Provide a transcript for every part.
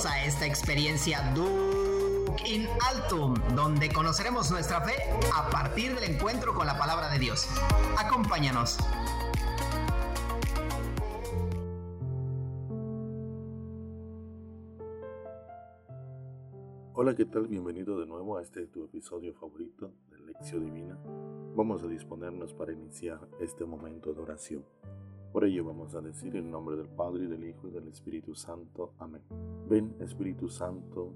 Bienvenidos a esta experiencia Duke in Altum, donde conoceremos nuestra fe a partir del encuentro con la palabra de Dios. Acompáñanos. Hola, ¿qué tal? Bienvenido de nuevo a este tu episodio favorito de Lección Divina. Vamos a disponernos para iniciar este momento de oración. Por ello vamos a decir en nombre del Padre, y del Hijo, y del Espíritu Santo. Amén. Ven, Espíritu Santo,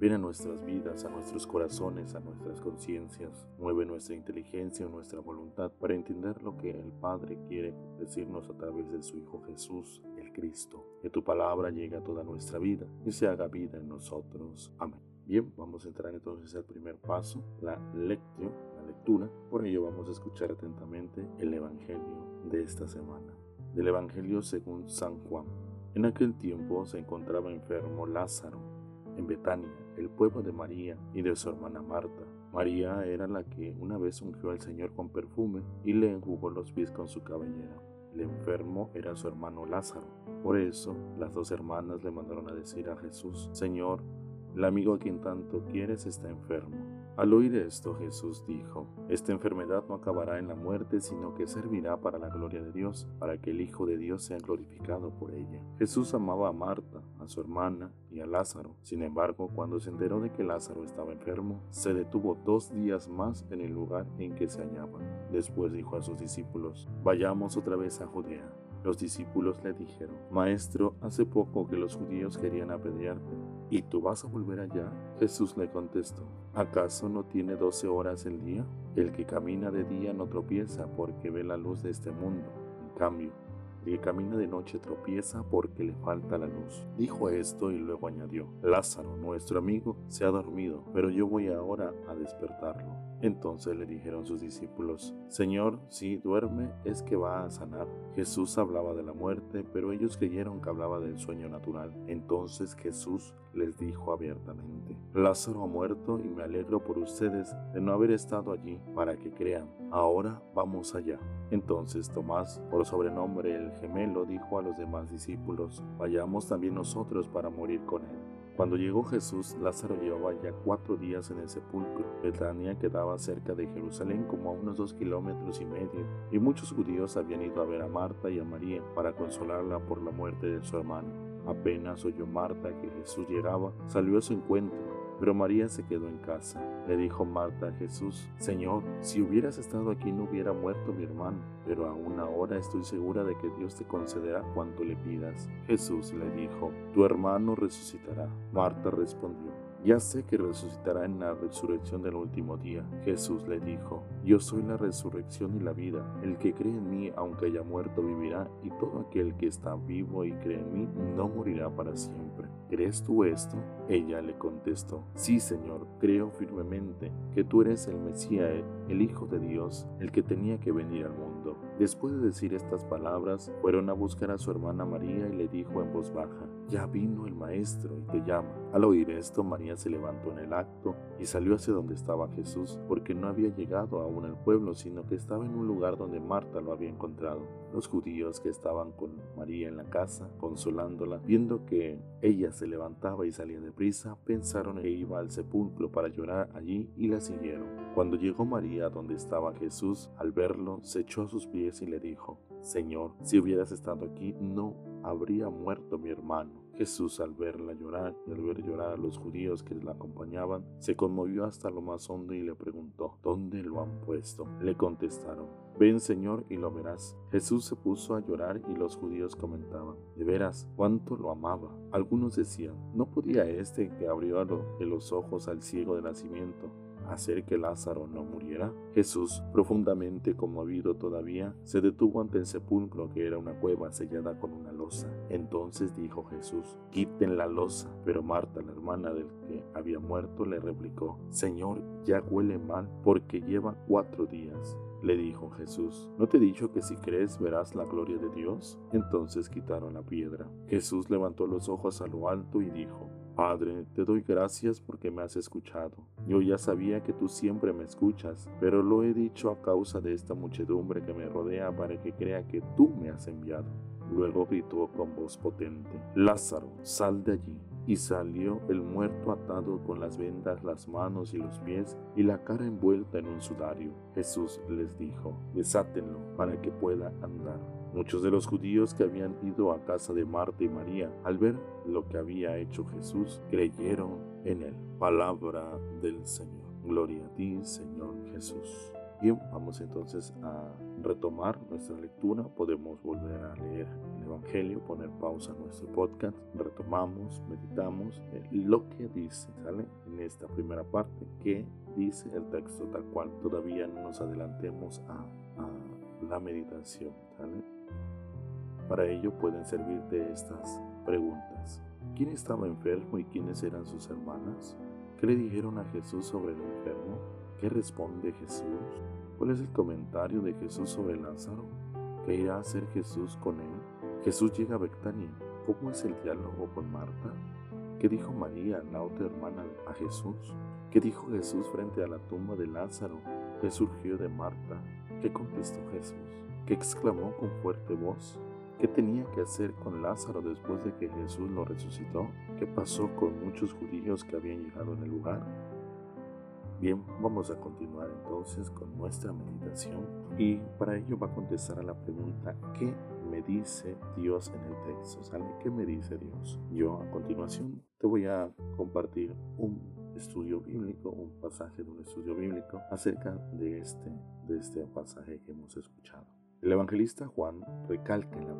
ven a nuestras vidas, a nuestros corazones, a nuestras conciencias. Mueve nuestra inteligencia, nuestra voluntad para entender lo que el Padre quiere decirnos a través de su Hijo Jesús, el Cristo. Que tu palabra llegue a toda nuestra vida y se haga vida en nosotros. Amén. Bien, vamos a entrar entonces al primer paso, la lectio, la lectura. Por ello vamos a escuchar atentamente el Evangelio de esta semana del Evangelio según San Juan. En aquel tiempo se encontraba enfermo Lázaro en Betania, el pueblo de María y de su hermana Marta. María era la que una vez ungió al Señor con perfume y le enjugó los pies con su cabellera. El enfermo era su hermano Lázaro. Por eso las dos hermanas le mandaron a decir a Jesús, Señor, el amigo a quien tanto quieres está enfermo. Al oír esto, Jesús dijo, Esta enfermedad no acabará en la muerte, sino que servirá para la gloria de Dios, para que el Hijo de Dios sea glorificado por ella. Jesús amaba a Marta, a su hermana y a Lázaro. Sin embargo, cuando se enteró de que Lázaro estaba enfermo, se detuvo dos días más en el lugar en que se hallaba. Después dijo a sus discípulos, Vayamos otra vez a Judea. Los discípulos le dijeron, Maestro, hace poco que los judíos querían apedrearte ¿Y tú vas a volver allá? Jesús le contestó, ¿acaso no tiene doce horas el día? El que camina de día no tropieza porque ve la luz de este mundo. En cambio, el que camina de noche tropieza porque le falta la luz. Dijo esto y luego añadió, Lázaro, nuestro amigo, se ha dormido, pero yo voy ahora a despertarlo. Entonces le dijeron sus discípulos, Señor, si duerme es que va a sanar. Jesús hablaba de la muerte, pero ellos creyeron que hablaba del sueño natural. Entonces Jesús les dijo abiertamente, Lázaro ha muerto y me alegro por ustedes de no haber estado allí para que crean. Ahora vamos allá. Entonces Tomás, por sobrenombre el gemelo, dijo a los demás discípulos, vayamos también nosotros para morir con él. Cuando llegó Jesús, Lázaro llevaba ya cuatro días en el sepulcro. Betania quedaba cerca de Jerusalén como a unos dos kilómetros y medio, y muchos judíos habían ido a ver a Marta y a María para consolarla por la muerte de su hermano. Apenas oyó Marta que Jesús llegaba, salió a su encuentro pero María se quedó en casa. Le dijo Marta a Jesús, Señor, si hubieras estado aquí no hubiera muerto mi hermano, pero aún ahora estoy segura de que Dios te concederá cuanto le pidas. Jesús le dijo, Tu hermano resucitará. Marta respondió, ya sé que resucitará en la resurrección del último día. Jesús le dijo, Yo soy la resurrección y la vida. El que cree en mí, aunque haya muerto, vivirá, y todo aquel que está vivo y cree en mí, no morirá para siempre. ¿Crees tú esto? Ella le contestó, Sí, Señor, creo firmemente que tú eres el Mesías, el Hijo de Dios, el que tenía que venir al mundo. Después de decir estas palabras, fueron a buscar a su hermana María y le dijo en voz baja, Ya vino el Maestro y te llama. Al oír esto, María se levantó en el acto y salió hacia donde estaba Jesús, porque no había llegado aún al pueblo, sino que estaba en un lugar donde Marta lo había encontrado. Los judíos que estaban con María en la casa, consolándola, viendo que ella se levantaba y salía deprisa, pensaron que iba al sepulcro para llorar allí y la siguieron. Cuando llegó María donde estaba Jesús, al verlo, se echó a sus pies y le dijo, Señor, si hubieras estado aquí, no habría muerto mi hermano. Jesús al verla llorar y al ver llorar a los judíos que la acompañaban, se conmovió hasta lo más hondo y le preguntó, ¿dónde lo han puesto? Le contestaron, ven Señor y lo verás. Jesús se puso a llorar y los judíos comentaban, de veras, cuánto lo amaba. Algunos decían, ¿no podía este que abrió los ojos al ciego de nacimiento hacer que Lázaro no muriera? Jesús, profundamente conmovido todavía, se detuvo ante el sepulcro que era una cueva sellada con una losa. Entonces dijo Jesús, quiten la losa. Pero Marta, la hermana del que había muerto, le replicó, Señor, ya huele mal porque lleva cuatro días. Le dijo Jesús, ¿no te he dicho que si crees verás la gloria de Dios? Entonces quitaron la piedra. Jesús levantó los ojos a lo alto y dijo, Padre, te doy gracias porque me has escuchado. Yo ya sabía que tú siempre me escuchas, pero lo he dicho a causa de esta muchedumbre que me rodea para que crea que tú me has enviado. Luego gritó con voz potente, Lázaro, sal de allí. y salió el muerto atado con las vendas las manos y los pies y la cara envuelta en un sudario. Jesús les dijo, desátenlo para que pueda andar. Muchos de los judíos que habían ido a casa de Marta y María, al ver lo que había hecho Jesús, creyeron en él. Palabra del Señor. Gloria a ti, Señor Jesús. Bien, vamos entonces a retomar nuestra lectura. Podemos volver a leer el Evangelio, poner pausa a nuestro podcast, retomamos, meditamos lo que dice, ¿sale? En esta primera parte, ¿qué dice el texto tal cual? Todavía no nos adelantemos a, a la meditación, ¿sale? Para ello pueden servirte estas preguntas. ¿Quién estaba enfermo y quiénes eran sus hermanas? ¿Qué le dijeron a Jesús sobre el enfermo? ¿Qué responde Jesús? ¿Cuál es el comentario de Jesús sobre Lázaro? ¿Qué irá a hacer Jesús con él? Jesús llega a Betania. ¿Cómo es el diálogo con Marta? ¿Qué dijo María, la otra hermana, a Jesús? ¿Qué dijo Jesús frente a la tumba de Lázaro? ¿Qué surgió de Marta? ¿Qué contestó Jesús? ¿Qué exclamó con fuerte voz? ¿Qué tenía que hacer con Lázaro después de que Jesús lo resucitó? ¿Qué pasó con muchos judíos que habían llegado en el lugar? Bien, vamos a continuar entonces con nuestra meditación y para ello va a contestar a la pregunta ¿qué me dice Dios en el texto? ¿Sale? ¿Qué me dice Dios? Yo a continuación te voy a compartir un estudio bíblico, un pasaje de un estudio bíblico acerca de este, de este pasaje que hemos escuchado. El evangelista Juan recalca en la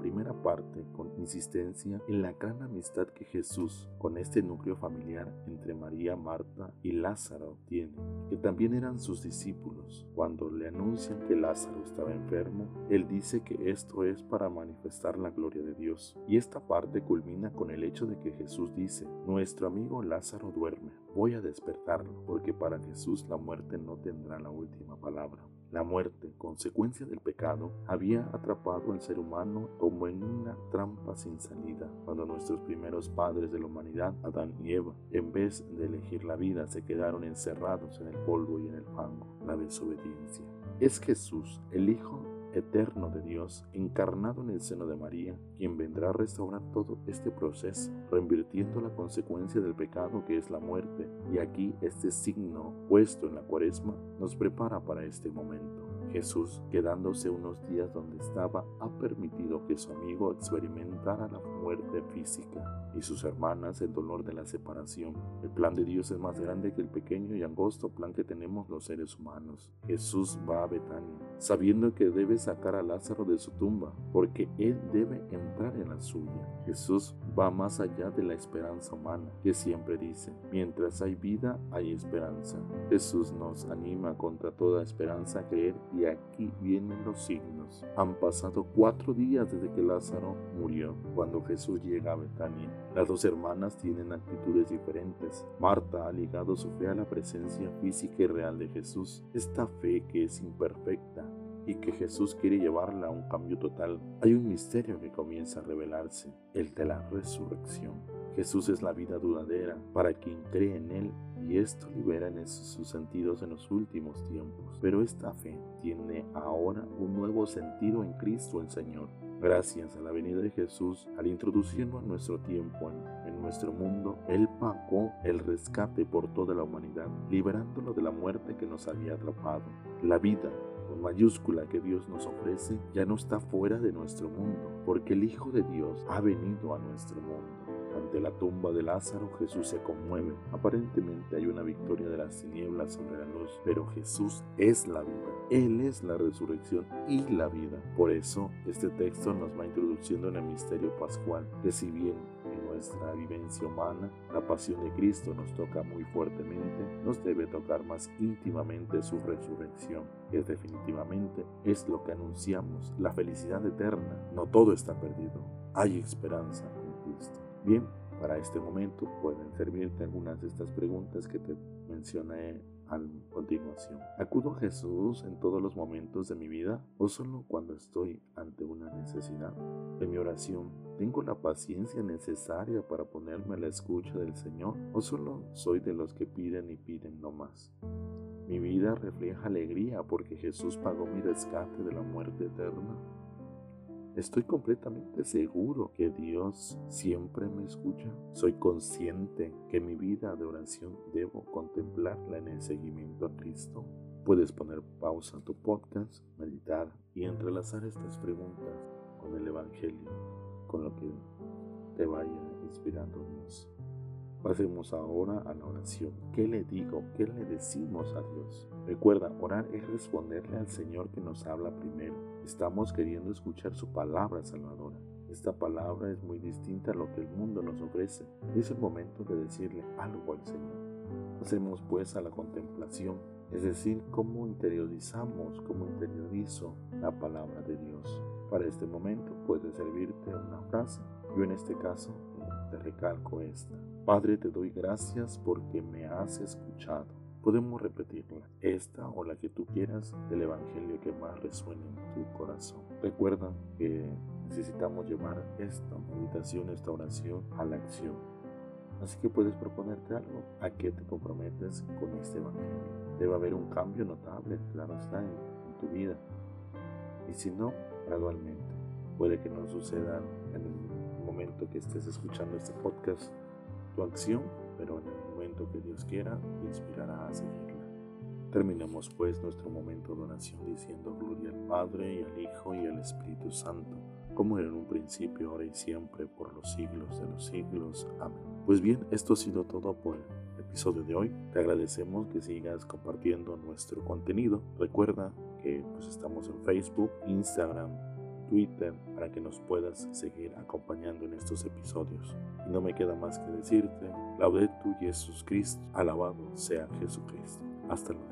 parte con insistencia en la gran amistad que Jesús con este núcleo familiar entre María, Marta y Lázaro tiene, que también eran sus discípulos. Cuando le anuncian que Lázaro estaba enfermo, él dice que esto es para manifestar la gloria de Dios. Y esta parte culmina con el hecho de que Jesús dice, nuestro amigo Lázaro duerme, voy a despertarlo, porque para Jesús la muerte no tendrá la última palabra. La muerte, consecuencia del pecado, había atrapado al ser humano como en una trampa sin salida, cuando nuestros primeros padres de la humanidad, Adán y Eva, en vez de elegir la vida, se quedaron encerrados en el polvo y en el fango, la desobediencia. Es Jesús, el Hijo eterno de Dios, encarnado en el seno de María, quien vendrá a restaurar todo este proceso, reinvirtiendo la consecuencia del pecado que es la muerte. Y aquí este signo puesto en la cuaresma nos prepara para este momento. Jesús, quedándose unos días donde estaba, ha permitido que su amigo experimentara la muerte física y sus hermanas el dolor de la separación. El plan de Dios es más grande que el pequeño y angosto plan que tenemos los seres humanos. Jesús va a Betania, sabiendo que debe sacar a Lázaro de su tumba, porque él debe entrar en la suya. Jesús va más allá de la esperanza humana, que siempre dice, mientras hay vida, hay esperanza. Jesús nos anima contra toda esperanza a creer y aquí vienen los signos. Han pasado cuatro días desde que Lázaro murió. Cuando Jesús llega a Betania, las dos hermanas tienen actitudes diferentes. Marta ha ligado su fe a la presencia física y real de Jesús. Esta fe que es imperfecta y que Jesús quiere llevarla a un cambio total. Hay un misterio que comienza a revelarse, el de la resurrección. Jesús es la vida duradera para quien cree en Él y esto libera en sus sentidos en los últimos tiempos. Pero esta fe tiene ahora un nuevo sentido en Cristo el Señor. Gracias a la venida de Jesús, al introducirlo en nuestro tiempo, en, en, nuestro mundo, Él pagó el rescate por toda la humanidad, liberándolo de la muerte que nos había atrapado. La vida, con mayúscula, que Dios nos ofrece, ya no está fuera de nuestro mundo, porque el Hijo de Dios ha venido a nuestro mundo. Ante la tumba de Lázaro, Jesús se conmueve. Aparentemente hay una victoria de las tinieblas sobre la luz, pero Jesús es la vida. Él es la resurrección y la vida. Por eso, este texto nos va introduciendo en el misterio pascual, que si bien en nuestra vivencia humana la pasión de Cristo nos toca muy fuertemente, nos debe tocar más íntimamente su resurrección, que definitivamente es lo que anunciamos, la felicidad eterna. No todo está perdido, hay esperanza en Cristo. Bien, para este momento pueden servirte algunas de estas preguntas que te mencioné a continuación. ¿Acudo a Jesús en todos los momentos de mi vida o solo cuando estoy ante una necesidad? En mi oración, ¿tengo la paciencia necesaria para ponerme a la escucha del Señor o solo soy de los que piden y piden no más? Mi vida refleja alegría porque Jesús pagó mi rescate de la muerte eterna. Estoy completamente seguro que Dios siempre me escucha. Soy consciente que mi vida de oración debo contemplarla en el seguimiento a Cristo. Puedes poner pausa a tu podcast, meditar y entrelazar estas preguntas con el Evangelio, con lo que te vaya inspirando Dios. Pasemos ahora a la oración. ¿Qué le digo? ¿Qué le decimos a Dios? Recuerda, orar es responderle al Señor que nos habla primero. Estamos queriendo escuchar su palabra salvadora. Esta palabra es muy distinta a lo que el mundo nos ofrece. Es el momento de decirle algo al Señor. Hacemos pues a la contemplación, es decir, cómo interiorizamos, cómo interiorizo la palabra de Dios. Para este momento puede servirte una frase. Yo en este caso te recalco esta. Padre, te doy gracias porque me has escuchado. Podemos repetirla, esta o la que tú quieras del Evangelio que más resuene en tu corazón. Recuerda que necesitamos llevar esta meditación, esta oración a la acción. Así que puedes proponerte algo. ¿A qué te comprometes con este Evangelio? Debe haber un cambio notable, claro está, en, en tu vida. Y si no, gradualmente. Puede que no suceda en el momento que estés escuchando este podcast tu acción, pero en el momento que Dios quiera, te inspirará a seguirla. Terminamos pues nuestro momento de oración diciendo gloria al Padre y al Hijo y al Espíritu Santo, como era en un principio, ahora y siempre, por los siglos de los siglos. Amén. Pues bien, esto ha sido todo por el episodio de hoy. Te agradecemos que sigas compartiendo nuestro contenido. Recuerda que pues, estamos en Facebook, Instagram, Twitter para que nos puedas seguir acompañando en estos episodios. Y no me queda más que decirte, Laudetur Jesus Christ, alabado sea Jesucristo. Hasta luego.